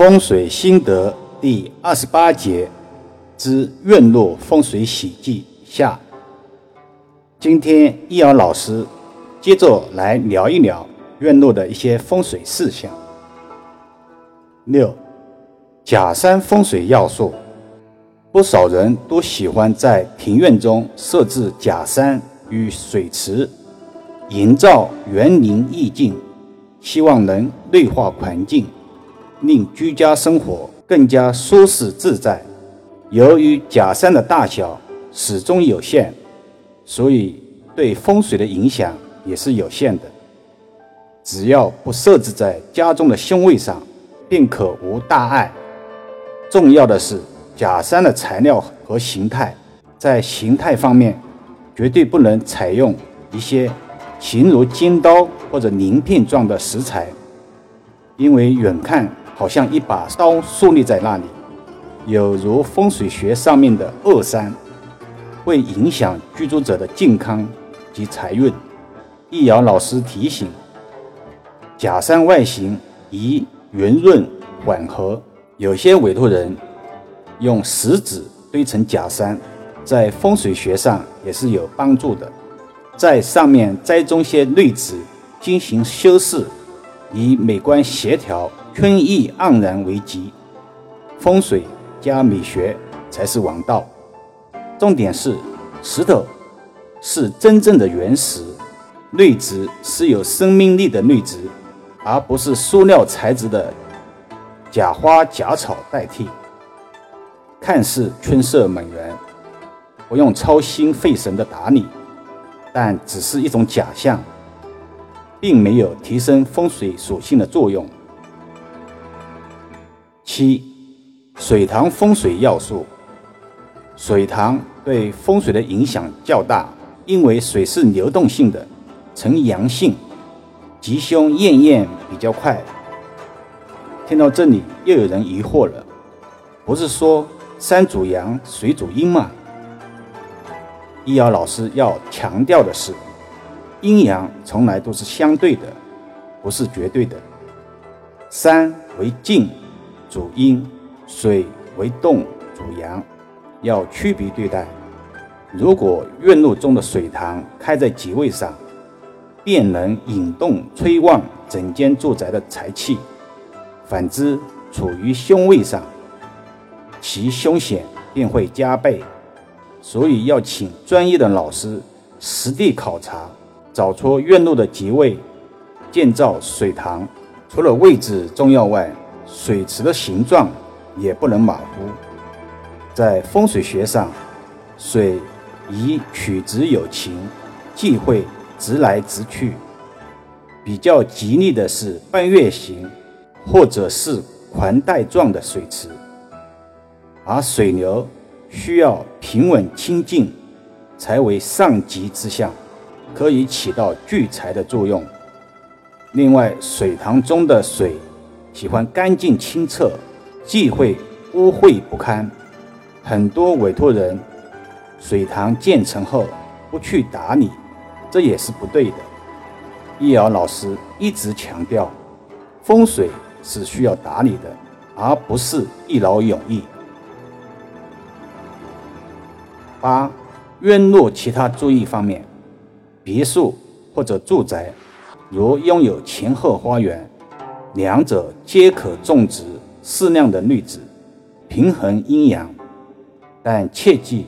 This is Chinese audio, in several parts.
风水心得第二十八节之院落风水喜忌下。今天易遥老师接着来聊一聊院落的一些风水事项。六，假山风水要素，不少人都喜欢在庭院中设置假山与水池，营造园林意境，希望能内化环境。令居家生活更加舒适自在。由于假山的大小始终有限，所以对风水的影响也是有限的。只要不设置在家中的凶位上，便可无大碍。重要的是，假山的材料和形态，在形态方面，绝对不能采用一些形如尖刀或者鳞片状的石材，因为远看。好像一把刀竖立在那里，有如风水学上面的恶山，会影响居住者的健康及财运。易遥老师提醒：假山外形宜圆润缓和，有些委托人用石子堆成假山，在风水学上也是有帮助的。在上面栽种些绿植进行修饰，以美观协调。春意盎然为吉，风水加美学才是王道。重点是石头是真正的原石，绿植是有生命力的绿植，而不是塑料材质的假花假草代替。看似春色满园，不用操心费神的打理，但只是一种假象，并没有提升风水属性的作用。七，水塘风水要素。水塘对风水的影响较大，因为水是流动性的，呈阳性，吉凶验验比较快。听到这里，又有人疑惑了：不是说山主阳，水主阴吗？易遥老师要强调的是，阴阳从来都是相对的，不是绝对的。山为静。主阴，水为动，主阳，要区别对待。如果院落中的水塘开在吉位上，便能引动催旺整间住宅的财气；反之，处于凶位上，其凶险便会加倍。所以要请专业的老师实地考察，找出院落的吉位，建造水塘。除了位置重要外，水池的形状也不能马虎。在风水学上，水宜曲直有情，忌讳直来直去。比较吉利的是半月形或者是环带状的水池，而水流需要平稳清净，才为上吉之象，可以起到聚财的作用。另外，水塘中的水。喜欢干净清澈，忌讳污秽不堪。很多委托人水塘建成后不去打理，这也是不对的。易遥老师一直强调，风水是需要打理的，而不是一劳永逸。八、院落其他注意方面，别墅或者住宅，如拥有前后花园。两者皆可种植适量的绿植，平衡阴阳，但切忌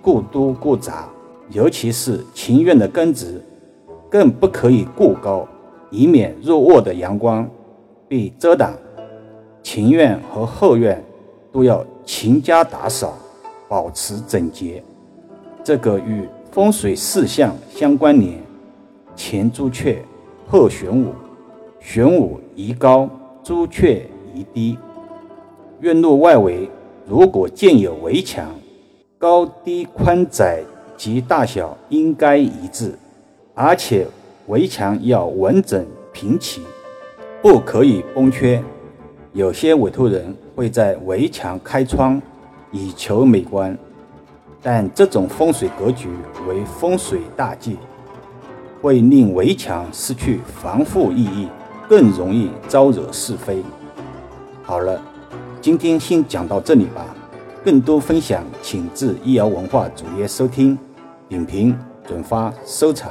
过多过杂，尤其是庭院的根植，更不可以过高，以免入卧的阳光被遮挡。庭院和后院都要勤加打扫，保持整洁。这个与风水四象相关联：前朱雀，后玄武。玄武宜高，朱雀宜低。院落外围如果建有围墙，高低、宽窄及大小应该一致，而且围墙要完整平齐，不可以崩缺。有些委托人会在围墙开窗，以求美观，但这种风水格局为风水大忌，会令围墙失去防护意义。更容易招惹是非。好了，今天先讲到这里吧。更多分享，请至易瑶文化主页收听、点评、转发、收藏。